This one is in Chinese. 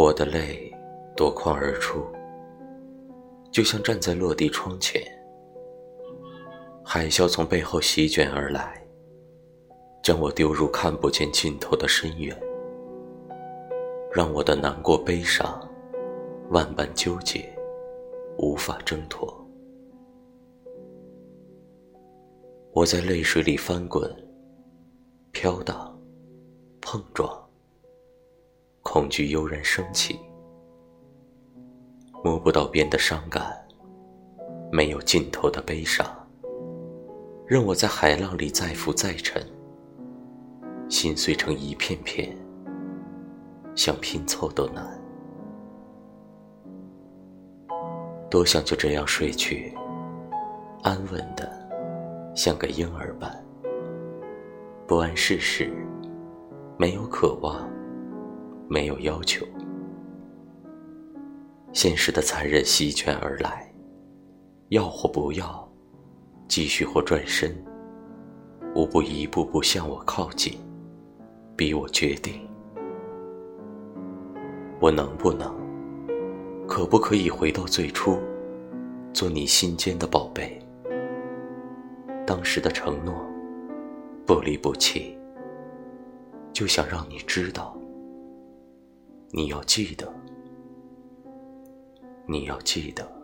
我的泪夺眶而出，就像站在落地窗前，海啸从背后席卷而来，将我丢入看不见尽头的深渊，让我的难过悲伤万般纠结，无法挣脱。我在泪水里翻滚、飘荡、碰撞。恐惧悠然升起，摸不到边的伤感，没有尽头的悲伤，任我在海浪里再浮再沉，心碎成一片片，想拼凑都难。多想就这样睡去，安稳的像个婴儿般，不谙世事，没有渴望。没有要求，现实的残忍席卷而来，要或不要，继续或转身，无不一步步向我靠近，逼我决定：我能不能，可不可以回到最初，做你心间的宝贝？当时的承诺，不离不弃，就想让你知道。你要记得，你要记得。